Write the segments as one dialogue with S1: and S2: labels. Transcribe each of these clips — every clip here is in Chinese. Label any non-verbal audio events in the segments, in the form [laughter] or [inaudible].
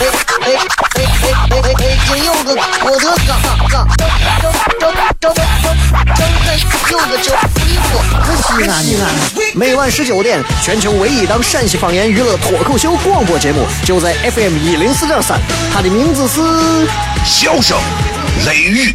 S1: 哎哎哎！北京有个郭德纲，张张张张张有个叫李波，可西安。每晚十九点，全球唯一档陕西方言娱乐脱口秀广播节目，就在 FM 一零四点三。它的名字是《
S2: 笑声雷雨》，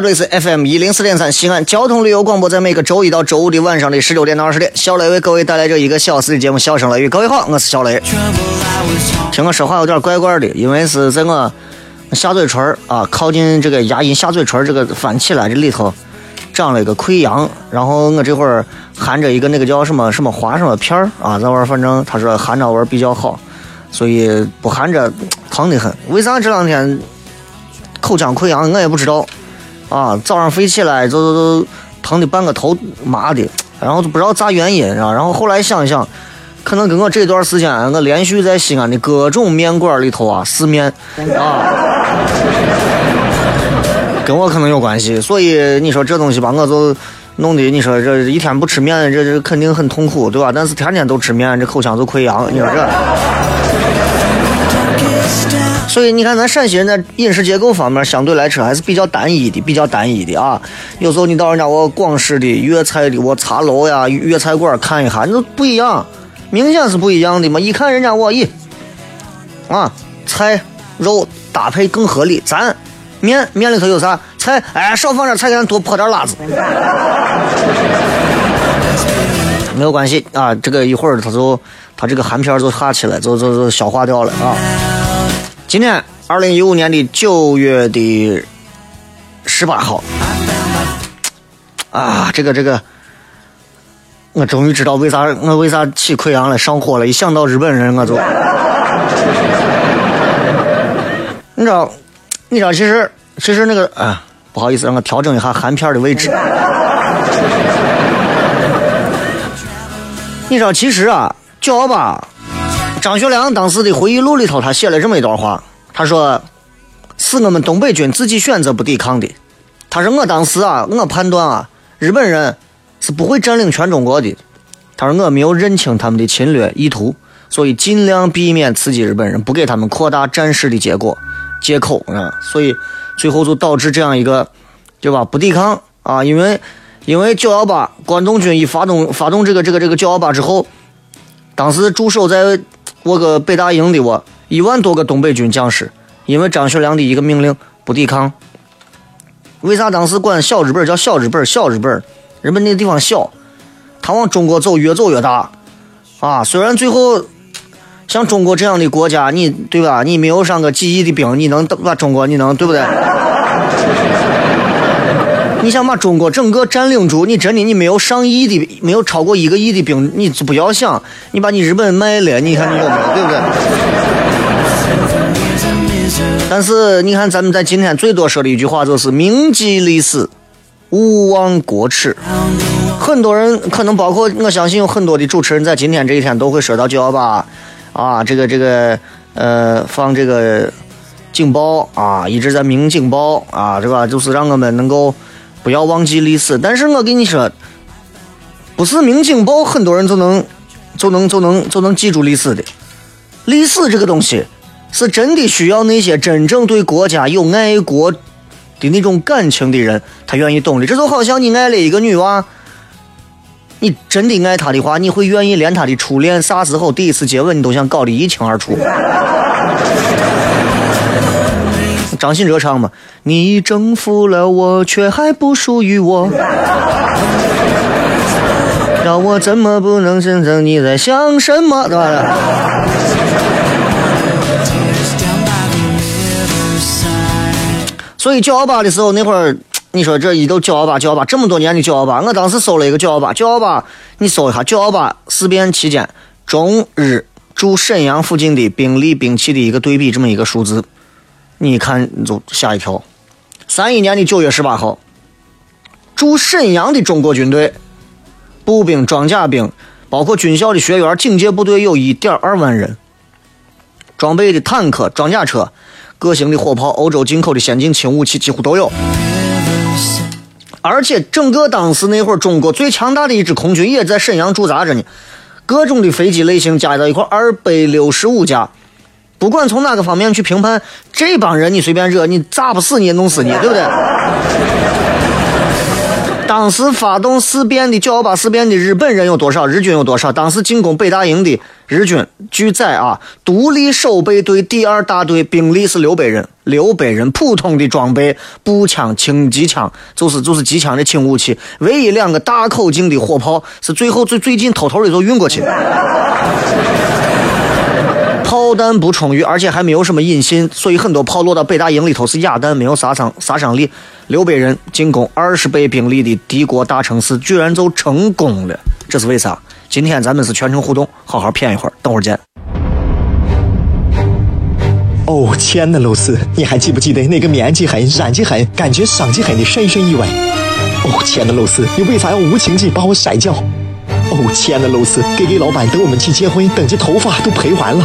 S1: 好，这里是 FM 一零四点三西安交通旅游广播，在每个周一到周五的晚上的十九点到二十点，小雷为各位带来这一个小时的节目《笑声雷雨》。各位好，我是小雷。听我说话有点怪怪的，因为是在我下嘴唇啊，靠近这个牙龈下嘴唇这个翻起来这里头长了一个溃疡，然后我这会儿含着一个那个叫什么什么花什么片啊，那玩意儿反正他说含着玩比较好，所以不含着疼得很。为啥这两天口腔溃疡我也不知道。啊，早上飞起来就就就疼的半个头麻的，然后就不知道咋原因啊，然后后来想一想，可能跟我这段时间我连续在西安的各种面馆里头啊试面啊，跟我可能有关系。所以你说这东西吧，我就弄的你说这一天不吃面，这这肯定很痛苦，对吧？但是天天都吃面，这口腔就溃疡，你说这。所以你看，咱陕西人在饮食结构方面相对来说还是比较单一的，比较单一的啊。有时候你到人家我广式的粤菜的我茶楼呀、粤菜馆看一下，那不一样，明显是不一样的嘛。一看人家我，咦，啊，菜肉搭配更合理。咱面面里头有啥菜？哎，少放点菜，给咱多泼点辣子。[laughs] 没有关系啊，这个一会儿他就他这个含片就下去了，就就就消化掉了啊。今天二零一五年的九月的十八号，啊，这个这个，我终于知道为啥我为啥起溃疡了，上火了。一想到日本人，我就，你知道，你知道，其实其实那个啊，不好意思，让我调整一下含片的位置。你知道，其实啊，叫吧。张学良当时的回忆录里头，他写了这么一段话，他说：“是我们东北军自己选择不抵抗的。”他说：“我当时啊，我判断啊，日本人是不会占领全中国的。”他说：“我没有认清他们的侵略意图，所以尽量避免刺激日本人，不给他们扩大战事的结果借口啊。所以最后就导致这样一个，对吧？不抵抗啊，因为因为九幺八关东军一发动发动这个这个这个九幺八之后，当时驻守在。我个北大营的我一万多个东北军将士，因为张学良的一个命令不抵抗。为啥当时管小日本叫小日本？小日本，日本那地方小，他往中国走越走越大啊！虽然最后像中国这样的国家，你对吧？你没有上个几亿的兵，你能把中国你能对不对？你想把中国整个占领住，你真的你没有上亿的，没有超过一个亿的兵，你就不要想，你把你日本卖了，你看你有没有，对不对？但是你看咱们在今天最多说的一句话就是“铭记历史，勿忘国耻”。很多人可能包括我相信有很多的主持人在今天这一天都会说到九幺八啊，这个这个呃放这个警报啊，一直在鸣警报啊，对吧？就是让我们能够。不要忘记历史，但是我跟你说，不是明警报，很多人就能就能就能就能记住历史的。历史这个东西，是真的需要那些真正对国家有爱国的那种感情的人，他愿意懂的。这就好像你爱了一个女娃，你真的爱她的话，你会愿意连她的初恋啥时候、第一次接吻，你都想搞得一清二楚。张信哲唱嘛，你征服了我，却还不属于我。[laughs] 让我怎么不能真正你在想什么？对吧？[laughs] 所以九幺八的时候，那会儿你说这一都九幺八，九幺八这么多年的九幺八，我当时搜了一个九幺八，九幺八，你搜一下九幺八事变期间中日驻沈阳附近的兵力兵器的一个对比，这么一个数字，你一看你就吓一跳。三一年的九月十八号，驻沈阳的中国军队步兵、装甲兵，包括军校的学员、警戒部队有一点二万人，装备的坦克、装甲车。各型的火炮、欧洲进口的先进轻武器几乎都有，而且整个当时那会儿中国最强大的一支空军也在沈阳驻扎着呢。各种的飞机类型加在一块，二百六十五架。不管从哪个方面去评判，这帮人你随便惹，你炸不死你弄死你，对不对？当时发动事变的九幺八事变的日本人有多少？日军有多少？当时进攻北大营的日军，据载啊，独立守备队第二大队兵力是六百人，六百人普通的装备，步枪、轻机枪，就是就是机枪的轻武器，唯一两个大口径的火炮是最后最最近偷偷的就运过去。炮弹不充裕，而且还没有什么引信，所以很多炮落到北大营里头是哑弹，没有杀伤杀伤力。六百人进攻二十倍兵力的敌国大城市，居然就成功了，这是为啥？今天咱们是全程互动，好好谝一会儿，等会儿见。
S3: 哦，亲爱的露丝，你还记不记得那个面积狠、染技狠、感觉伤及狠的深深意外？哦，亲爱的露丝，你为啥要无情地把我甩掉？哦，亲爱的露丝，G G 老板等我们去结婚，等这头发都赔完了。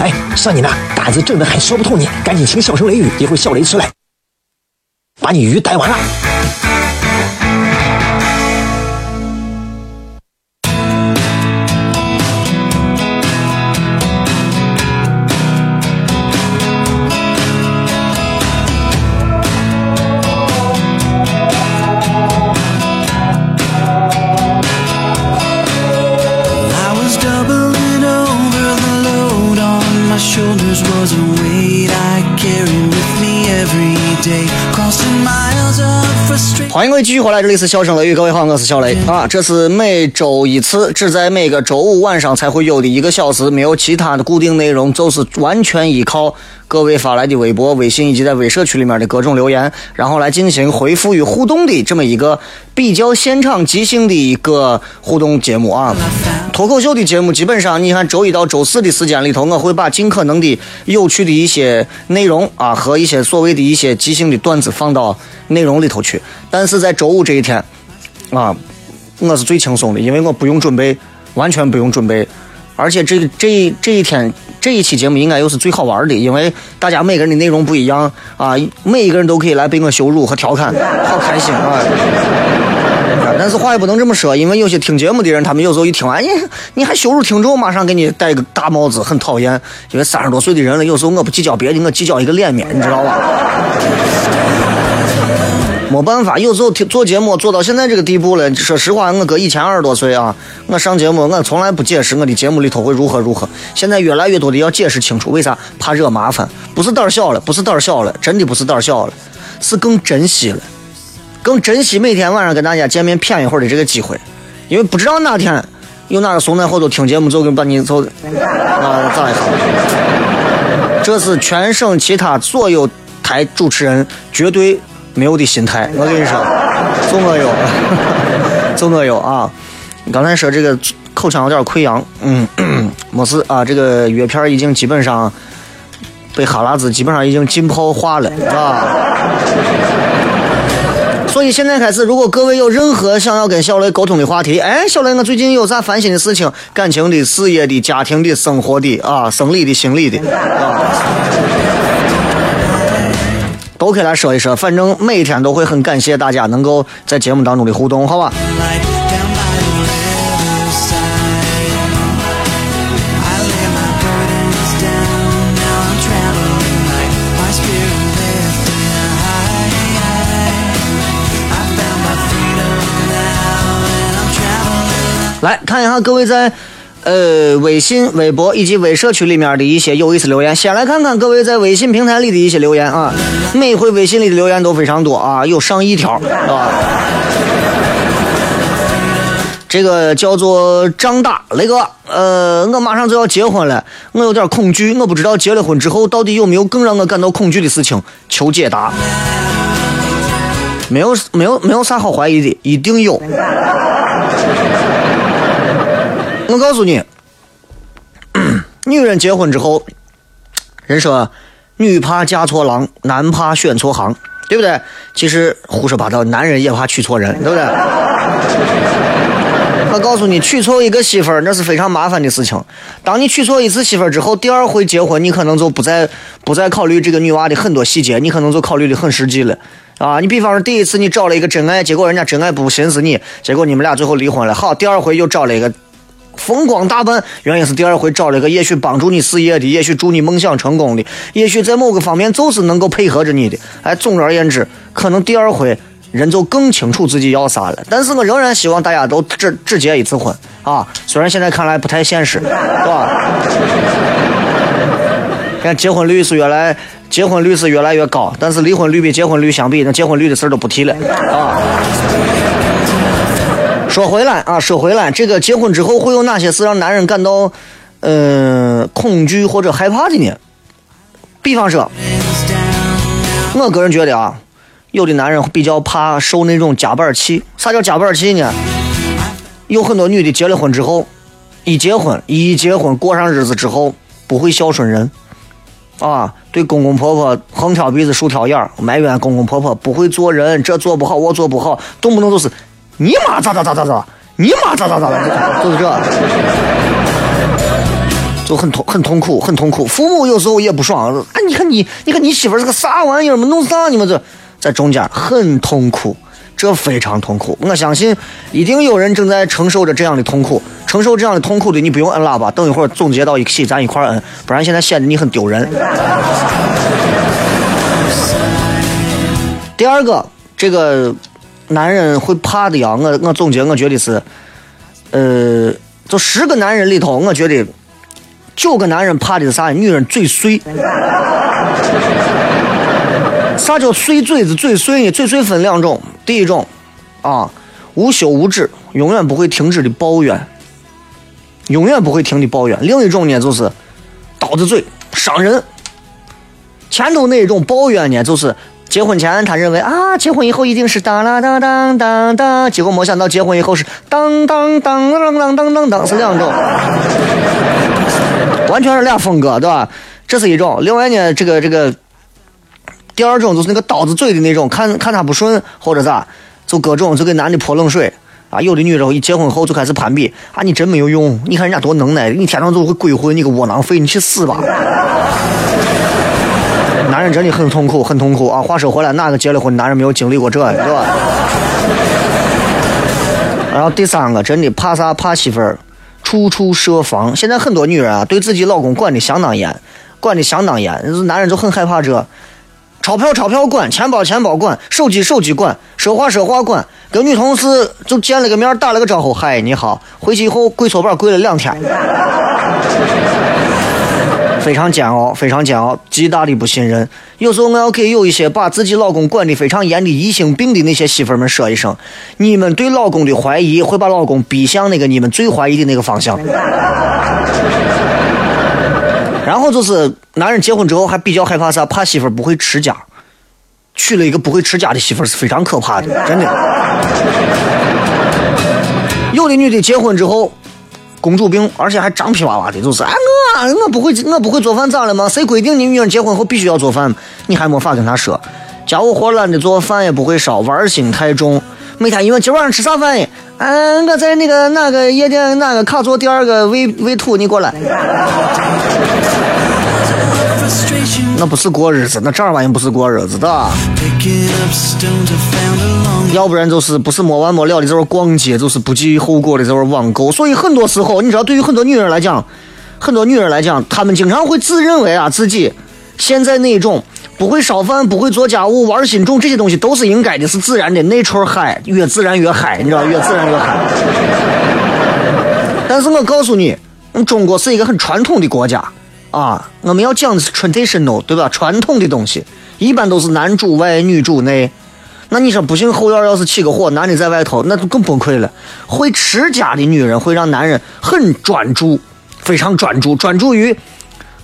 S3: 哎，算你那胆子正的很，说不透你，赶紧请笑声雷雨，一会儿笑雷出来，把你鱼逮完了。
S1: 位继续回来，这里是笑声雷雨，各位好，我是小雷啊。这是每周一次，只在每个周五晚上才会有的一个小时，没有其他的固定内容，就是完全依靠各位发来的微博、微信以及在微社区里面的各种留言，然后来进行回复与互动的这么一个比较现场即兴的一个互动节目啊。脱口秀的节目基本上，你看周一到周四的时间里头，我会把尽可能的有趣的一些内容啊和一些所谓的一些即兴的段子放到内容里头去。但是在周五这一天，啊，我是最轻松的，因为我不用准备，完全不用准备，而且这这这一天这一期节目应该又是最好玩的，因为大家每个人的内容不一样啊，每一个人都可以来被我羞辱和调侃，好开心啊！但是话也不能这么说，因为有些听节目的人，他们有时候一听完，你你还羞辱听众，马上给你戴个大帽子，很讨厌。因为三十多岁的人了，有时候我不计较别的，我计较一个脸面，你知道吧？没办法，有时候听做节目做到现在这个地步了。说实话，我搁以前二十多岁啊，我上节目我从来不解释我的节目里头会如何如何。现在越来越多的要解释清楚，为啥？怕惹麻烦，不是胆儿小了，不是胆儿小了，真的不是胆儿小了，是更珍惜了，更珍惜每天晚上跟大家见面谝一会儿的这个机会，因为不知道哪天有哪个怂蛋后头听节目就给把你走啊咋一下？这是全省其他所有台主持人绝对。没有的心态，我跟你说，就我有，就我有啊！你刚才说这个口腔有点溃疡，嗯，没事啊。这个药片已经基本上被哈喇子基本上已经浸泡化了啊。所以现在开始，如果各位有任何想要跟小雷沟通的话题，哎，小雷，我最近有啥烦心的事情，感情的、事业的、家庭的、生活的啊，生理的、心理的啊。都可以来说一说。反正每天都会很感谢大家能够在节目当中的互动，好吧？来看一下各位在呃微信、微博以及微社区里面的一些有意思留言。先来看看各位在微信平台里的一些留言啊，每回微信里的留言都非常多啊，有上亿条，是吧？这个叫做张大雷哥，呃，我马上就要结婚了，我有点恐惧，我不知道结了婚之后到底有没有更让我感到恐惧的事情，求解答。没有，没有，没有啥好怀疑的，一定有。我告诉你，女人结婚之后，人说女怕嫁错郎，男怕选错行，对不对？其实胡说八道，男人也怕娶错人，对不对？[laughs] 我告诉你，娶错一个媳妇儿那是非常麻烦的事情。当你娶错一次媳妇儿之后，第二回结婚你可能就不再不再考虑这个女娃的很多细节，你可能就考虑的很实际了啊。你比方说第一次你找了一个真爱，结果人家真爱不寻思你，结果你们俩最后离婚了。好，第二回又找了一个。风光大半，原因是第二回找了个也许帮助你事业的，也许祝你梦想成功的，也许在某个方面就是能够配合着你的。哎，总而言之，可能第二回人就更清楚自己要啥了。但是我仍然希望大家都只只结一次婚啊，虽然现在看来不太现实，是吧？看结婚率是越来结婚率是越来越高，但是离婚率比结婚率相比，那结婚率的事儿都不提了啊。说回来啊，说回来，这个结婚之后会有哪些事让男人感到，呃，恐惧或者害怕的呢？比方说，我个人觉得啊，有的男人比较怕受那种夹板气。啥叫夹板气呢？有很多女的结了婚之后，一结婚一结婚过上日子之后，不会孝顺人，啊，对公公婆婆横挑鼻子竖挑眼埋怨公公婆婆不会做人，这做不好我做不好，动不动就是。你妈咋咋咋咋咋，你妈咋咋咋咋，就是这，就很痛很痛苦很痛苦。父母有时候也不爽，啊，你看你你看你媳妇是个啥玩意儿嘛，弄啥你们这在中间很痛苦，这非常痛苦。我相信一定有人正在承受着这样的痛苦，承受这样的痛苦的你不用摁喇叭，等一会儿总结到一起咱一块摁，不然现在显得你很丢人。第二个这个。男人会怕的呀，我我总结，我觉得是，呃，就十个男人里头，我觉得九个男人怕的是啥？女人嘴碎。啥叫碎嘴子？嘴碎呢？嘴碎分两种，第一种啊，无休无止，永远不会停止的抱怨，永远不会停的抱怨。另一种呢，就是刀子嘴，伤人。前头那种抱怨呢，就是。结婚前，他认为啊，结婚以后一定是当当当当当当，结果没想到结婚以后是当当当当当当当当，是两种，[laughs] 完全是俩风格，对吧？这是一种。另外呢，这个这个第二种就是那个刀子嘴的那种，看看他不顺或者咋，就各种就给男的泼冷水啊。有的女的一结婚后就开始攀比啊，你真没有用，你看人家多能耐，你天生就会鬼混，你个窝囊废，你去死吧！男人真的很痛苦，很痛苦啊！话说回来，哪个结了婚男人没有经历过这，是吧？然后第三个，真的怕啥？怕媳妇儿处处设防。现在很多女人啊，对自己老公管的相当严，管的相当严。男人就很害怕这，钞票钞票管，钱包钱包管，手机手机管，说话说话管。跟女同事就见了个面，打了个招呼，嗨，你好。回去以后跪搓板跪了两天。非常煎熬，非常煎熬，极大的不信任。有时候我要给有一些把自己老公管得非常严的疑心病的那些媳妇们说一声：你们对老公的怀疑会把老公逼向那个你们最怀疑的那个方向。[laughs] 然后就是男人结婚之后还比较害怕啥？怕媳妇不会持家。娶了一个不会持家的媳妇是非常可怕的，真的。有的女的结婚之后。公主病，而且还张皮娃娃的，就是哎我我不会我不会做饭咋了吗？谁规定你女人结婚后必须要做饭？你还没法跟她说，家务活懒得做饭也不会烧，玩心太重。每天一问今晚上吃啥饭？嗯，我在那个哪个夜店哪个卡座第二个喂喂土，你过来。那不是过日子，那这儿八经不是过日子的。要不然就是不是没完没了的在这逛街，就是不计后果的在这网购。所以很多时候，你知道，对于很多女人来讲，很多女人来讲，她们经常会自认为啊自己现在那种不会烧饭、不会做家务、玩心重这些东西都是应该的，是自然的。那出嗨，越自然越嗨，你知道，越自然越嗨。[laughs] 但是我告诉你，中国是一个很传统的国家。啊，我们要讲的是 traditional，对吧？传统的东西一般都是男主外女主内。那你说不幸后院要是起个火，男的在外头，那就更崩溃了。会持家的女人会让男人很专注，非常专注，专注于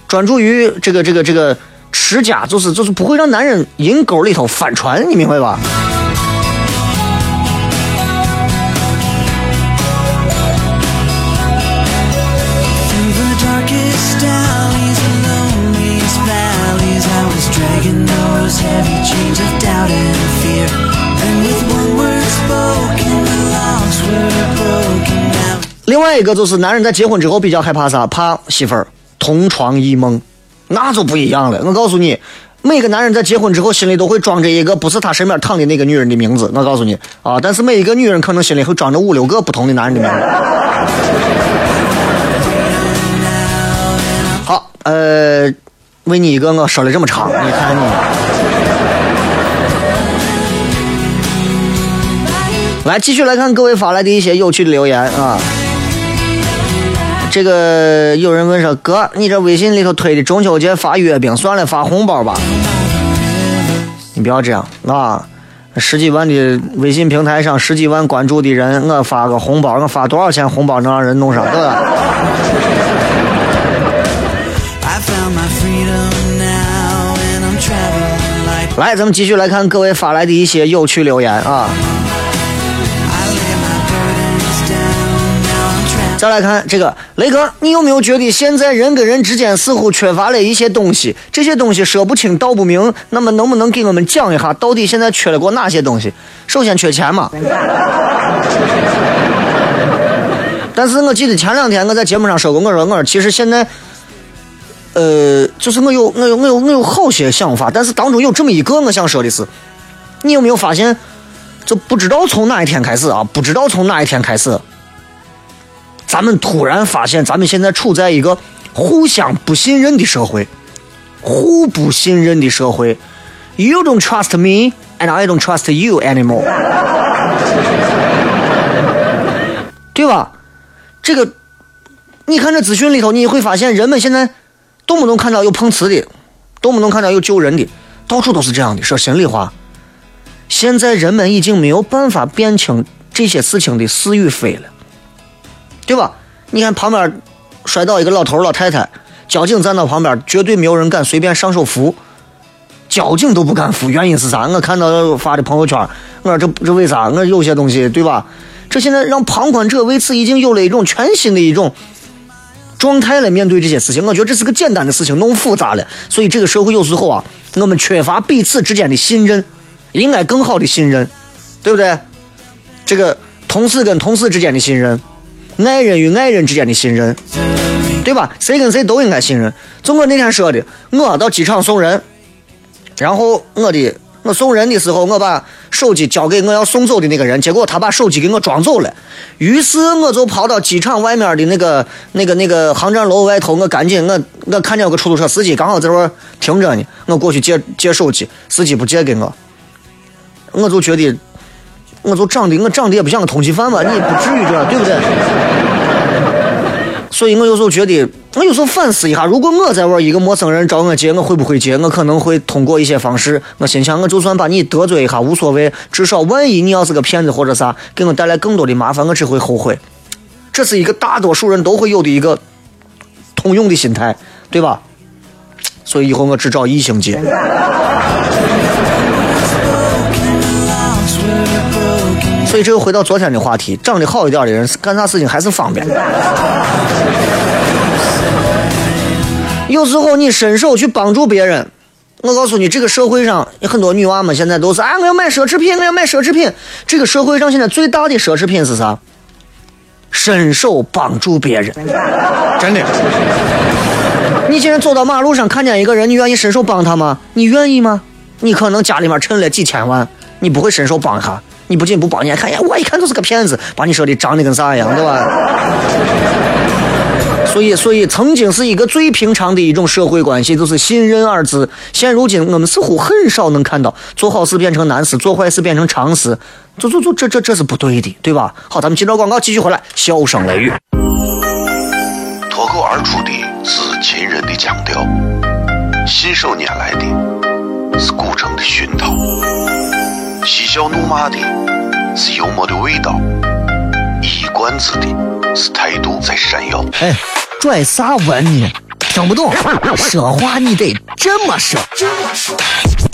S1: 专注于这个这个这个持家，就是就是不会让男人阴沟里头翻船，你明白吧？另外一个就是男人在结婚之后比较害怕啥？怕媳妇儿同床异梦，那就不一样了。我告诉你，每个男人在结婚之后心里都会装着一个不是他身边躺的那个女人的名字。我告诉你啊，但是每一个女人可能心里会装着五六个不同的男人的名字。好，呃，为你一个我说了这么长，你看你。来，继续来看各位发来的一些有趣的留言啊。这个有人问说：“哥，你这微信里头推的中秋节发月饼，算了，发红包吧。”你不要这样啊！十几万的微信平台上，十几万关注的人，我发个红包，我发多少钱红包能让人弄上？对吧？来，咱们继续来看各位发来的一些有趣留言啊。再来看这个雷哥，你有没有觉得现在人跟人之间似乎缺乏了一些东西？这些东西说不清道不明，那么能不能给我们讲一下，到底现在缺了过哪些东西？首先缺钱嘛。但是我记得前两天我在节目上说过，我说我说其实现在，呃，就是我有我有我有我有好些想法，但是当中有这么一个我想说的是，你有没有发现，就不知道从哪一天开始啊，不知道从哪一天开始。咱们突然发现，咱们现在处在一个互相不信任的社会，互不信任的社会。You don't trust me, and I don't trust you anymore，[laughs] 对吧？这个，你看这资讯里头，你会发现，人们现在动不动看到有碰瓷的，动不动看到有救人的，到处都是这样的。说心里话，现在人们已经没有办法辨清这些事情的是与非了。对吧？你看旁边摔倒一个老头老太太，交警站到旁边，绝对没有人敢随便上手扶，交警都不敢扶，原因是啥？我看到发的朋友圈，我说这这为啥？我有些东西对吧？这现在让旁观者为此已经有了一种全新的一种状态来面对这些事情。我觉得这是个简单的事情，弄复杂了。所以这个社会有时候啊，我们缺乏彼此之间的信任，应该更好的信任，对不对？这个同事跟同事之间的信任。爱人与爱人之间的信任，对吧？谁跟谁都应该信任。就我那天说的，我到机场送人，然后我的我送人的时候，我把手机交给我要送走的那个人，结果他把手机给我装走了。于是我就跑到机场外面的那个那个那个航站楼外头，我赶紧我我看见有个出租车司机刚好在这儿停着呢，我过去借借手机，司机不借给我，我就觉得。我就长得，我长得也不像个通缉犯吧？你不至于这样，对不对？所以我有时候觉得，我有时候反思一下，如果我在玩一个陌生人找我借，我会不会借？我可能会通过一些方式。我心想，我就算把你得罪一下无所谓，至少万一你要是个骗子或者啥，给我带来更多的麻烦，我只会后悔。这是一个大多数人都会有的一个通用的心态，对吧？所以以后我只找异性借。所以这又回到昨天的话题，长得好一点的人干啥事情还是方便。有时候你伸手去帮助别人，我告诉你，这个社会上有很多女娃们现在都是啊，我要买奢侈品，我要买奢侈品。这个社会上现在最大的奢侈品是啥？伸手帮助别人，真的。你今天走到马路上看见一个人，你愿意伸手帮他吗？你愿意吗？你可能家里面趁了几千万，你不会伸手帮他。你不仅不帮，你还看，呀，我一看就是个骗子，把你说的长得跟啥一样，对吧？[laughs] 所以，所以曾经是一个最平常的一种社会关系，就是信任二字。现如今，我们似乎很少能看到做好事变成难事，做坏事变成常事。做做做，这这这是不对的，对吧？好，咱们接着广告继续回来，笑声雷雨。
S2: 脱口而出的是秦人的腔调，信手拈来的笑怒骂的是幽默的味道，一管子的是态度在闪耀。
S1: 哎。拽啥文呢？听不懂，说话你得这么说。哎哎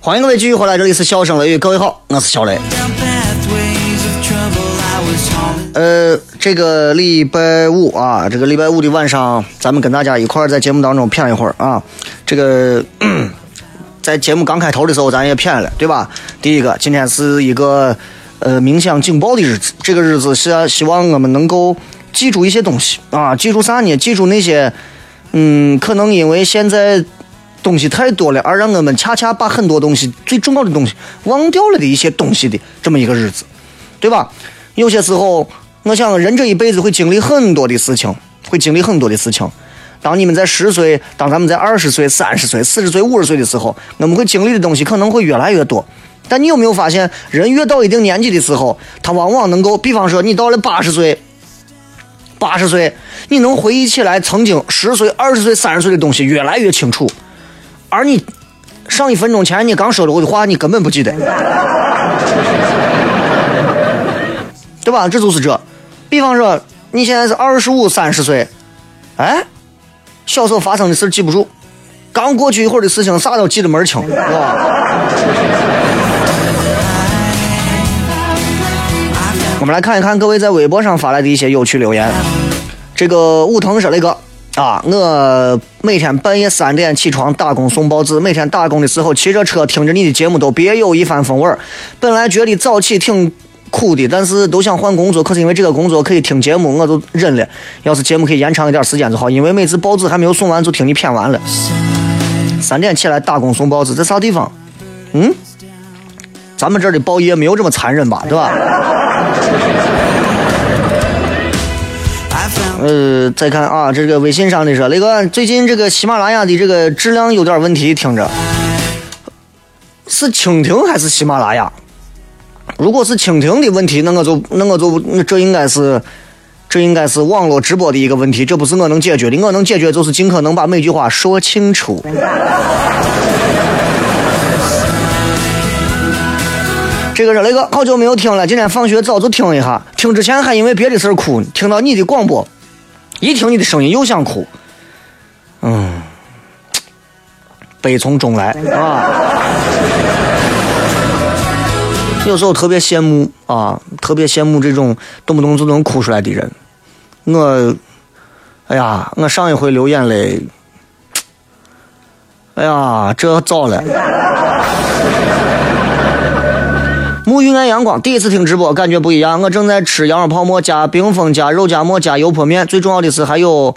S1: 欢迎各位继续回来，这里是笑声雷雨，各位好，我是小雷。呃，这个礼拜五啊，这个礼拜五的晚上，咱们跟大家一块儿在节目当中谝一会儿啊。这个 [clears throat] 在节目刚开头的时候，咱也谝了，对吧？第一个，今天是一个呃冥想警报的日子，这个日子是希望我们能够记住一些东西啊，记住啥呢？记住那些嗯，可能因为现在。东西太多了，而让我们恰恰把很多东西最重要的东西忘掉了的一些东西的这么一个日子，对吧？有些时候，我想人这一辈子会经历很多的事情，会经历很多的事情。当你们在十岁，当咱们在二十岁、三十岁、四十岁、五十岁的时候，我们会经历的东西可能会越来越多。但你有没有发现，人越到一定年纪的时候，他往往能够，比方说你到了八十岁，八十岁，你能回忆起来曾经十岁、二十岁、三十岁的东西越来越清楚。而你上一分钟前你刚说的我的话，你根本不记得，[laughs] 对吧？这就是这。比方说，你现在是二十五、三十岁，哎，小时候发生的事记不住，刚过去一会儿的事情啥都记得门清，是吧？我们来看一看各位在微博上发来的一些有趣留言。这个武藤说那个。啊！我每天半夜三点起床打工送报纸，每天打工的时候骑着车听着你的节目都别有一番风味儿。本来觉得早起挺苦的，但是都想换工作，可是因为这个工作可以听节目，我就忍了。要是节目可以延长一点时间就好，因为每次报纸还没有送完就听你谝完了。三点起来打工送报纸，在啥地方？嗯？咱们这儿的报业没有这么残忍吧？对吧？[laughs] 呃，再看啊，这个微信上的说，那个最近这个喜马拉雅的这个质量有点问题，听着，是蜻蜓还是喜马拉雅？如果是蜻蜓的问题，那我就那我就这应该是这应该是网络直播的一个问题，这不是我能解决的，我能解决就是尽可能把每句话说清楚。这个是雷哥好久没有听了，今天放学早就听一下，听之前还因为别的事儿哭，听到你的广播。一听你的声音又想哭，嗯，悲从中来啊。有时候特别羡慕啊，特别羡慕这种动不动就能哭出来的人。我，哎呀，我上一回流眼泪，哎呀，这早了。沐浴爱阳光，第一次听直播，感觉不一样。我正在吃羊肉泡馍加冰峰加肉夹馍加油泼面，最重要的是还有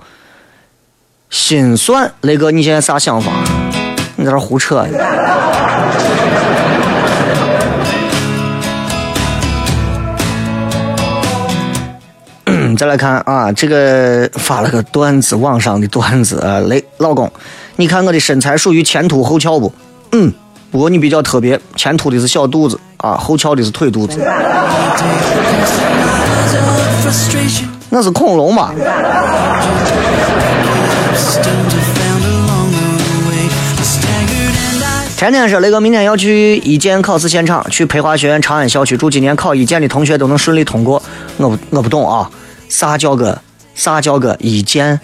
S1: 心酸。雷哥，你现在啥想法？你在这胡扯呢？再来看啊，这个发了个段子，网上的段子啊，雷老公，你看我的身材属于前凸后翘不？嗯，不过你比较特别，前凸的是小肚子啊，后翘的是腿肚子。那是恐龙吧？天天说雷哥明天要去一建考试现场，去培华学院长安校区，祝今年考一建的同学都能顺利通过。我不我不懂啊，啥叫个啥叫个一建？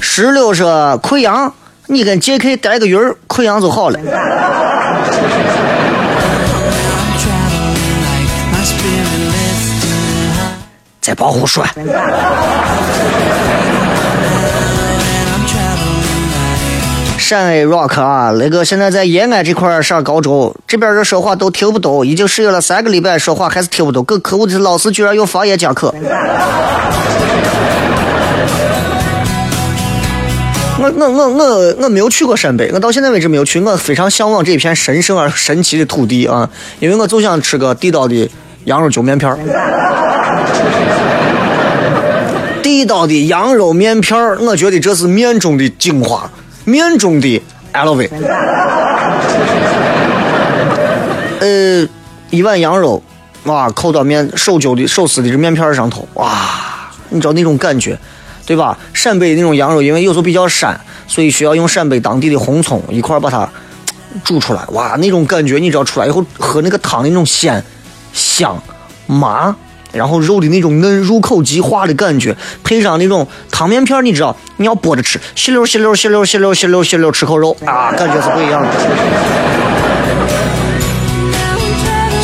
S1: 石榴说溃疡，你跟 J.K. 带个鱼儿，溃疡就好了。在保护栓。陕 A Rock 啊，那个现在在延安这块上高中，这边人说话都听不懂，已经适应了三个礼拜，说话还是听不懂。更可恶的是，老师居然用方言讲课。我我我我我没有去过陕北，我到现在为止没有去。我非常向往这一片神圣而神奇的土地啊，因为我就想吃个地道的羊肉揪面片儿 [laughs] 地道的羊肉面片儿我觉得这是面中的精华，面中的 LV。呃，一碗羊肉，哇，扣到面手揪的手撕的这面片上头，哇，你知道那种感觉。对吧？陕北那种羊肉，因为有时候比较膻，所以需要用陕北当地的红葱一块把它煮出来。哇，那种感觉，你知道出来以后喝那个汤的那种鲜、香、麻，然后肉的那种嫩，入口即化的感觉，配上那种汤面片，你知道，你要剥着吃，吸溜吸溜吸溜吸溜吸溜吸溜吃口肉啊，感觉是不一样的。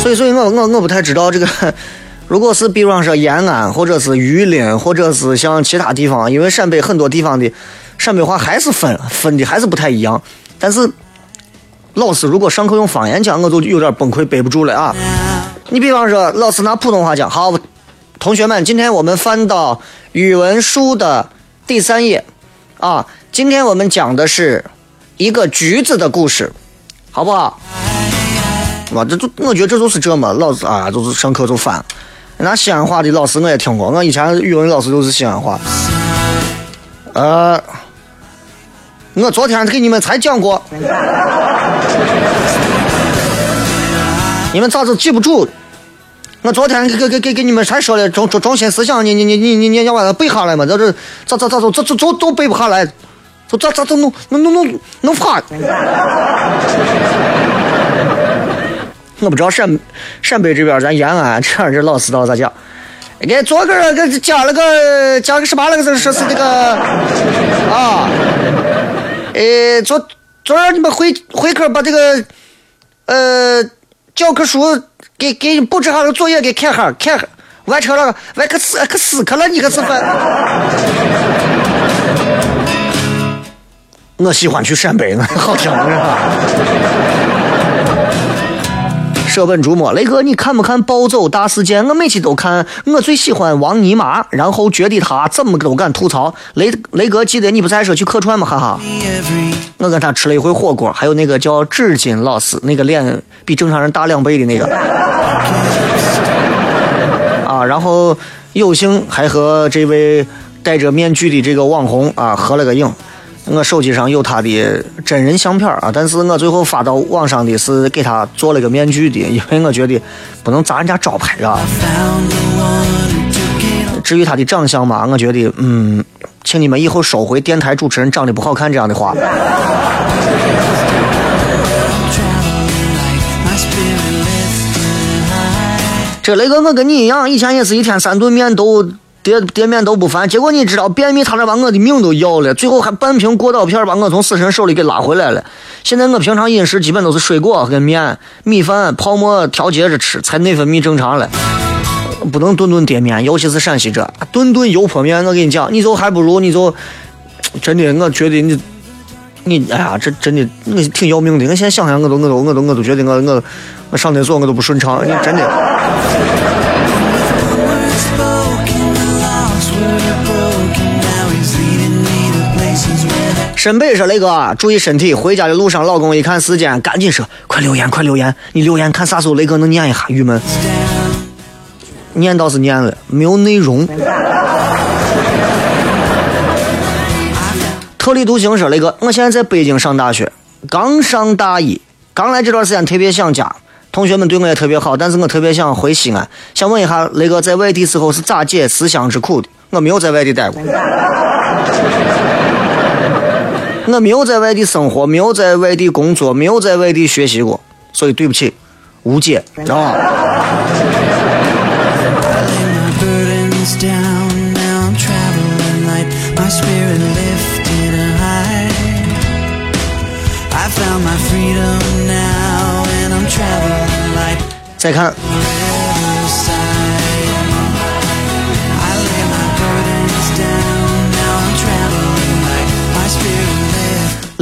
S1: 所以，所以我我我不太知道这个。如果是比方说延安，或者是榆林，或者是像其他地方，因为陕北很多地方的陕北话还是分分的还是不太一样。但是老师如果上课用方言讲，我就有点崩溃，背不住了啊！你比方说老师拿普通话讲，好，同学们，今天我们翻到语文书的第三页啊，今天我们讲的是一个橘子的故事，好不好？哇，这就我觉得这就是这么，老子啊，就是上课就烦。那西安话的老师我也听过，我以前语文老师就是西安话。呃，我昨天给你们才讲过，你们咋子记不住？我昨天给给给给你们才说了中中中心思想，你你你你你你要把它背下来嘛？这这咋咋咋都这这都都背不下来，这咋咋都弄弄弄弄弄发。我不知道陕陕北这边咱延安这样这老师道咋讲？给昨个儿给加了个加个十八那个字说是那个啊，呃昨昨儿你们回回课把这个呃教科书给给你布置好了作业给看哈看完成了完可死可死磕了你可是分。我喜欢去陕北，好听是吧？舍本逐末，雷哥，你看不看暴走大事件？我每期都看，我最喜欢王尼玛，然后觉得他怎么都敢吐槽。雷雷哥，记得你不在说去客串吗？哈哈，我跟他吃了一回火锅，还有那个叫纸巾老师，那个脸比正常人大两倍的那个。[laughs] 啊，然后有幸还和这位戴着面具的这个网红啊合了个影。我手机上有他的真人相片啊，但是我最后发到网上的是给他做了个面具的，因为我觉得不能砸人家招牌啊。至于他的长相嘛，我觉得嗯，请你们以后收回电台主持人长得不好看这样的话。这雷哥，我跟你一样，以前也是一天三顿面都。店店面都不烦，结果你知道便秘，他那把我的命都要了，最后还半瓶过道片把我从死神手里给拉回来了。现在我平常饮食基本都是水果跟面、米饭、泡沫调节着吃，才内分泌正常了。不能顿顿叠面，尤其是陕西这顿顿油泼面，我跟你讲，你就还不如你就真的，我觉得你你哎呀，这真的我挺要命的。我现在想想，我都我都我都我都觉得我我我上厕所我都不顺畅，你真的。沈北说：“雷哥，注意身体。回家的路上，老公一看时间，赶紧说：快留言，快留言！你留言看啥时候雷哥能念一下？郁闷。念倒是念了，没有内容。[laughs] 特立独行说：雷哥，我现在在北京上大学，刚上大一，刚来这段时间特别想家，同学们对我也特别好，但是我特别想回西安。想问一下，雷哥在外地时候是咋解思乡之苦的？我没有在外地待过。[laughs] ”我没有在外地生活，没有在外地工作，没有在外地学习过，所以对不起，无解，知道吗？再看。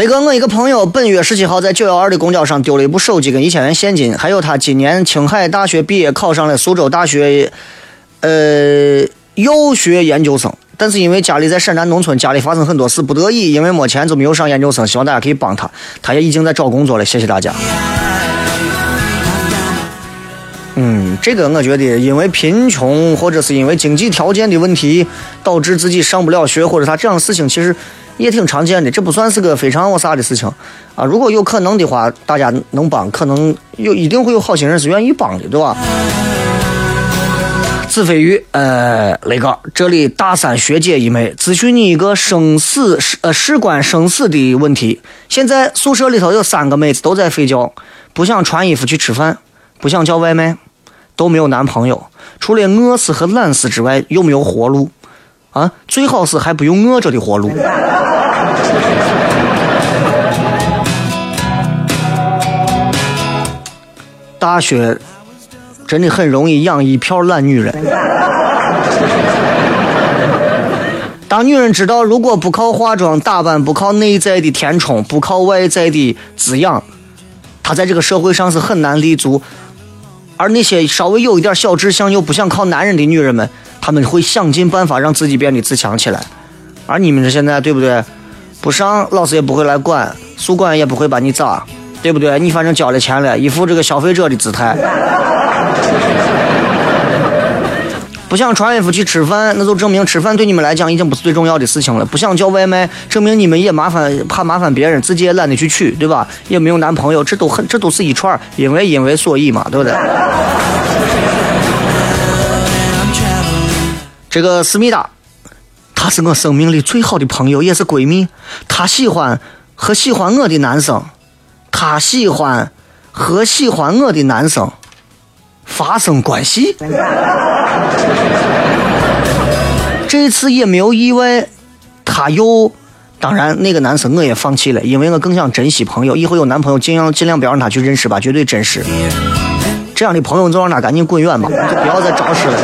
S1: 雷哥，我一个朋友本月十七号在九幺二的公交上丢了一部手机跟一千元现金，还有他今年青海大学毕业考上了苏州大学，呃，药学研究生。但是因为家里在陕南农村，家里发生很多事，不得已因为没钱就没有上研究生。希望大家可以帮他，他也已经在找工作了。谢谢大家。嗯，这个我觉得因为贫穷或者是因为经济条件的问题，导致自己上不了学，或者他这样的事情其实。也挺常见的，这不算是个非常我啥的事情啊。如果有可能的话，大家能帮，可能有一定会有好心人是愿意帮的，对吧？子飞鱼，呃，雷哥，这里大三学姐一枚，咨询你一个生死呃事关生死的问题。现在宿舍里头有三个妹子都在睡觉，不想穿衣服去吃饭，不想叫外卖，都没有男朋友，除了饿死和懒死之外，有没有活路？啊，最好是还不用饿着的活路。大学真的很容易养一票懒女人。当女人知道，如果不靠化妆打扮，不靠内在的填充，不靠外在的滋养，她在这个社会上是很难立足。而那些稍微有一点小志向又不想靠男人的女人们。他们会想尽办法让自己变得自强起来，而你们这现在对不对？不上老师也不会来管，宿管也不会把你咋，对不对？你反正交了钱了，一副这个消费者的姿态。[laughs] 不想穿衣服去吃饭，那就证明吃饭对你们来讲已经不是最重要的事情了。不想叫外卖，证明你们也麻烦，怕麻烦别人，自己也懒得去取，对吧？也没有男朋友，这都很，这都是一串因为因为所以嘛，对不对？这个思密达，她是我生命里最好的朋友，也是闺蜜。她喜欢和喜欢我的男生，她喜欢和喜欢我的男生发生关系。[laughs] 这次也没有意外，她又当然那个男生我也放弃了，因为我更想珍惜朋友。以后有男朋友尽量尽量不要让他去认识吧，绝对真实。这样的朋友就让他赶紧滚远吧，就不要再招事了。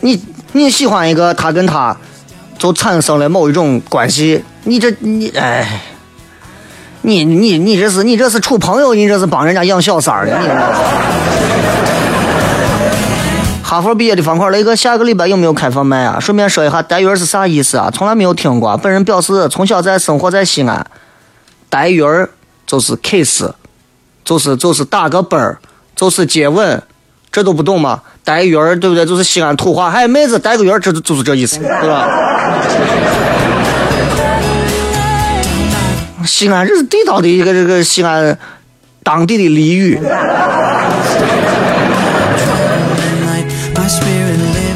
S1: 你你喜欢一个他跟他，就产生了某一种关系。你这你哎，你你你这是你这是处朋友，你这是帮人家养小三儿的。哈佛毕业的方块雷哥，下个礼拜有没有开放麦啊？顺便说一下，呆鱼是啥意思啊？从来没有听过。本人表示，从小在生活在西安，呆鱼就是 kiss，就是就是打个啵儿，就是接吻。这都不懂吗？带鱼儿，对不对？就是西安土话。还妹子带个鱼儿，这就是这意思，对吧？西安这是地道的一个这个西安当地的俚语。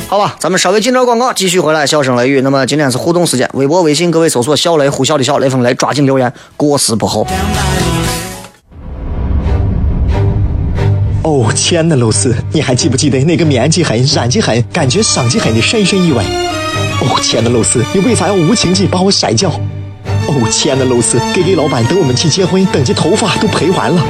S1: 好吧，咱们稍微进段广告，继续回来。笑声雷雨，那么今天是互动时间，微博、微信，各位搜索“笑雷”，呼啸的笑雷锋雷，抓紧留言，过时不候。
S3: 哦，亲爱的露丝，你还记不记得那个面积狠、染技狠、感觉伤及狠的深深意外？哦，亲爱的露丝，你为啥要无情地把我甩掉？哦，亲爱的露丝，K K 老板等我们去结婚，等级头发都赔完了。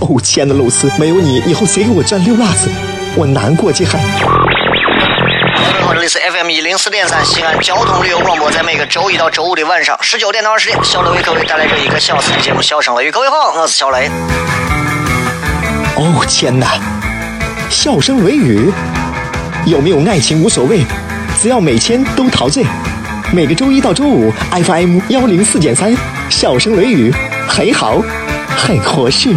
S3: 哦，亲爱的露丝，没有你，以后谁给我赚六辣子？我难过极了。
S1: 各位好，这里是 FM 一零四点三西安交通旅游广播，在每个周一到周五的晚上十九点到二十点，小雷为各位带来这一个小时的节目《笑声雷雨》。各位好，我是小雷。
S3: 哦天哪！笑声雷雨，有没有爱情无所谓，只要每天都陶醉。每个周一到周五，FM 幺零四点三，笑声雷雨，很好，很合适。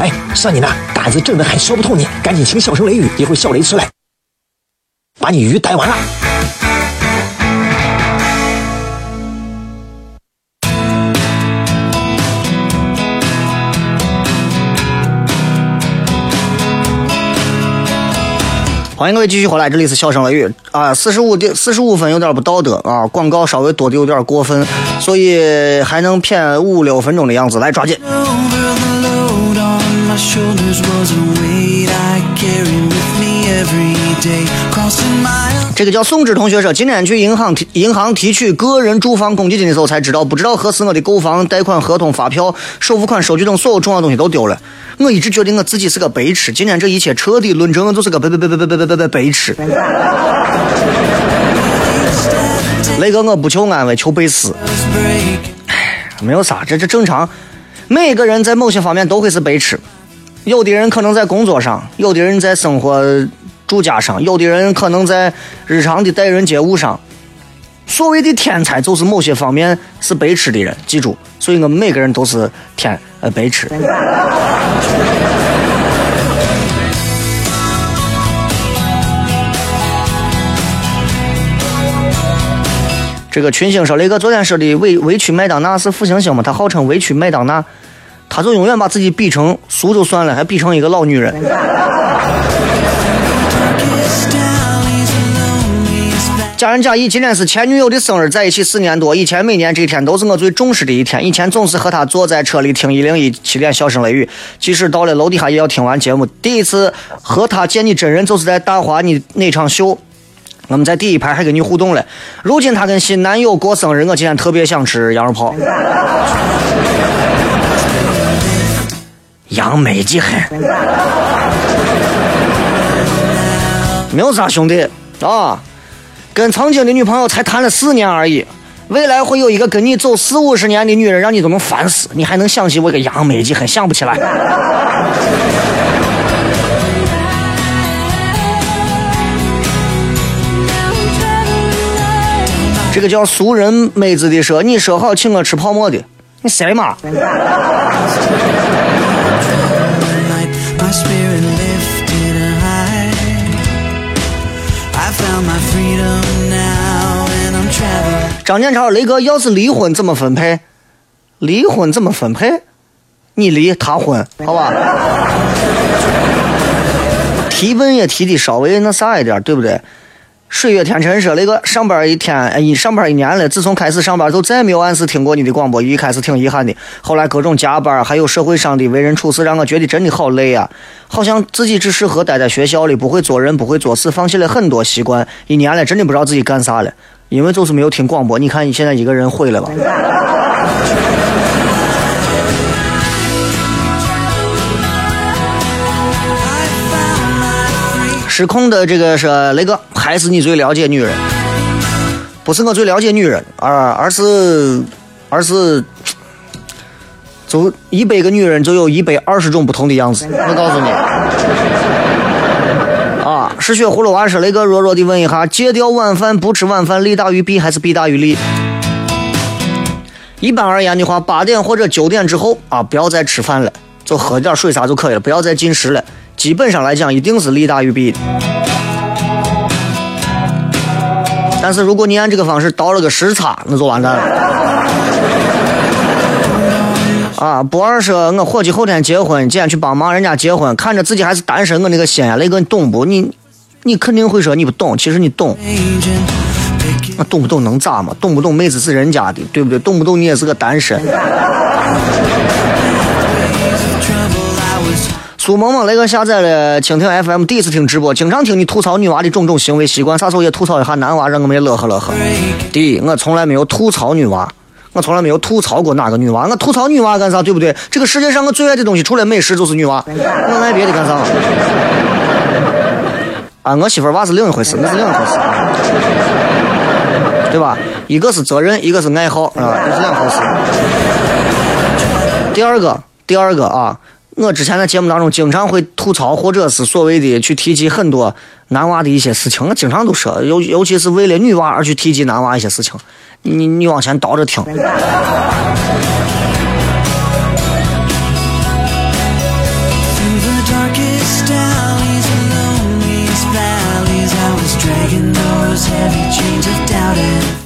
S3: 哎，算你那胆子正的很，说不透你，赶紧听笑声雷雨，一会笑雷出来，把你鱼逮完了。
S1: 欢迎各位继续回来，这里是笑声雷雨啊，四十五点四十五分有点不道德啊，广告稍微多的有点过分，所以还能骗五六分钟的样子，来抓紧。这个叫宋志同学说，今天去银行提银行提取个人住房公积金的时候才知道，不知道何时我的购房贷款合同、发票、首付款、收据等所有重要东西都丢了。我一直觉得我自己是个白痴，今天这一切彻底论证我就是个白白白白白白白白白白痴。雷哥，我不求安慰，求背诗。
S4: break.
S1: 没有啥，这这正常。每个人在某些方面都会是白痴，有的人可能在工作上，有的人在生活住家上，有的人可能在日常的待人接物上。所谓的天才，就是某些方面是白痴的人，记住。所以我们每个人都是天呃白痴。这个群星说雷哥昨天说的委委屈麦当娜是负星星吗？他号称委屈麦当娜，他就永远把自己比成俗就算了，还比成一个老女人。家人假意，今天是前女友的生日，在一起四年多。以前每年这一天都是我最重视的一天，以前总是和她坐在车里听一零一七点笑声雷雨，即使到了楼底下也要听完节目。第一次和她见你真人，就是在大华你那场秀。我们在第一排还跟你互动了。如今她跟新男友过生日，我今天特别想吃羊肉泡。杨 [laughs] 美极很，没有啥兄弟啊。跟曾经的女朋友才谈了四年而已，未来会有一个跟你走四五十年的女人，让你都能烦死，你还能想起我个杨美姬，很想不起来。这个叫俗人妹子的说，你说好请我吃泡馍的，你谁嘛？张建超，雷哥，要是离婚怎么分配？离婚怎么分配？你离他婚，好吧？提问也提的稍微那啥一点，对不对？水月天辰说，那个上班一天，哎，一上班一年了，自从开始上班就再没有按时听过你的广播，一开始挺遗憾的，后来各种加班，还有社会上的为人处事，让我觉得真的好累啊！好像自己只适合待在学校里，不会做人，不会做事，放弃了很多习惯，一年了，真的不知道自己干啥了。因为就是没有听广播，你看你现在一个人毁了吧？失控的这个是雷哥，还是你最了解女人？不是我最了解女人，而而是而是，就一百个女人就有一百二十种不同的样子。我告诉你。啊，失血葫芦娃说雷哥弱弱的问一下，戒掉晚饭不吃晚饭利大于弊还是弊大于利？一般而言的话，八点或者九点之后啊，不要再吃饭了，就喝点水啥就可以了，不要再进食了。基本上来讲，一定是利大于弊的。但是如果你按这个方式倒了个时差，那就完蛋了。啊，不二说，我伙计后天结婚，今天去帮忙人家结婚，看着自己还是单身，我那个心呀，雷哥你懂不？你你肯定会说你不懂，其实你懂。
S4: Agent, pick
S1: 那懂不懂能咋嘛？懂不懂妹子是人家的，对不对？懂不懂你也是个单身。[laughs] 苏萌萌，雷哥下载了蜻蜓 FM，第一次听直播，经常听你吐槽女娃的种种行为习惯，啥时候也吐槽一下男娃，让我们也乐呵乐呵。第一，我从来没有吐槽女娃，我从来没有吐槽过哪个女娃，我吐槽女娃干啥？对不对？这个世界上我最爱的东西，除了美食就是女娃，我爱别的干啥？啊，我媳妇娃是另一回事，那是另一回事，对吧？一个是责任，一个是爱好，啊，那是两回事。第二个，第二个啊，我之前在节目当中经常会吐槽，或者是所谓的去提及很多男娃的一些事情，我经常都说，尤尤其是为了女娃而去提及男娃一些事情，你你往前倒着听。[laughs]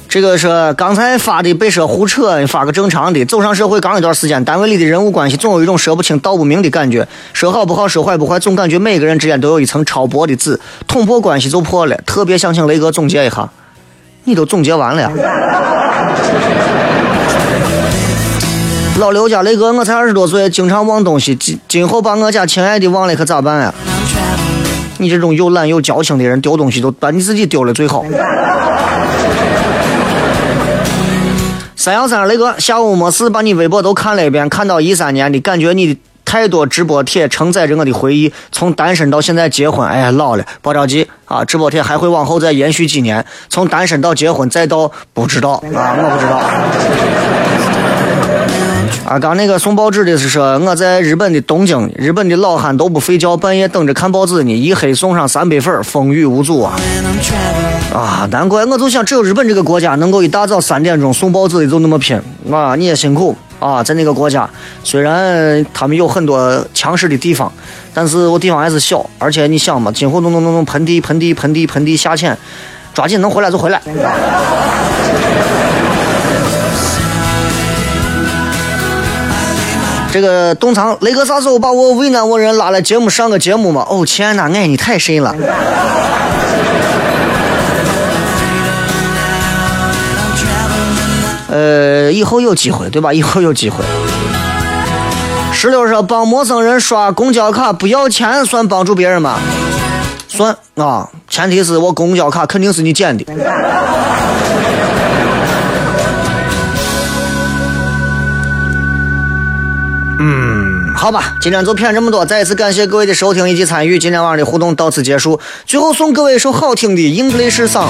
S1: 这个是刚才发的被说胡扯，发个正常的。走上社会刚一段时间，单位里的人物关系总有一种说不清道不明的感觉，说好不好，说坏不坏，总感觉每个人之间都有一层超薄的纸，捅破关系就破了。特别想请雷哥总结一下，你都总结完了呀？老刘家雷哥，我才二十多岁，经常忘东西，今今后把我家亲爱的忘了可咋办呀？你这种又懒又矫情的人，丢东西都把你自己丢了最好。三幺三，雷哥，下午没事把你微博都看了一遍，看到一三年的感觉，你的太多直播帖承载着我的回忆，从单身到现在结婚，哎呀老了，别着急啊，直播帖还会往后再延续几年，从单身到结婚再到不知道啊，我不知道。啊，刚那个送报纸的是说我在日本的东京，日本的老汉都不睡觉，半夜等着看报纸呢，一黑送上三杯粉，风雨无阻啊！啊，难怪我就想，只有日本这个国家能够一大早三点钟送报纸的就那么拼啊！你也辛苦啊，在那个国家，虽然他们有很多强势的地方，但是我地方还是小，而且你想嘛，今后弄弄弄弄盆地盆地盆地盆地下潜，抓紧能回来就回来。[laughs] 这个东藏雷哥啥时候把我渭南我人拉来节目上个节目嘛？哦天呐，爱你太深了。呃，以后有机会，对吧？以后有机会。石榴说帮陌生人刷公交卡不要钱，算帮助别人吗？算啊，前提是我公交卡肯定是你捡的。[laughs] 嗯，好吧，今天就骗这么多。再一次感谢各位的收听以及参与，今天晚上的互动到此结束。最后送各位一首好听的 English song，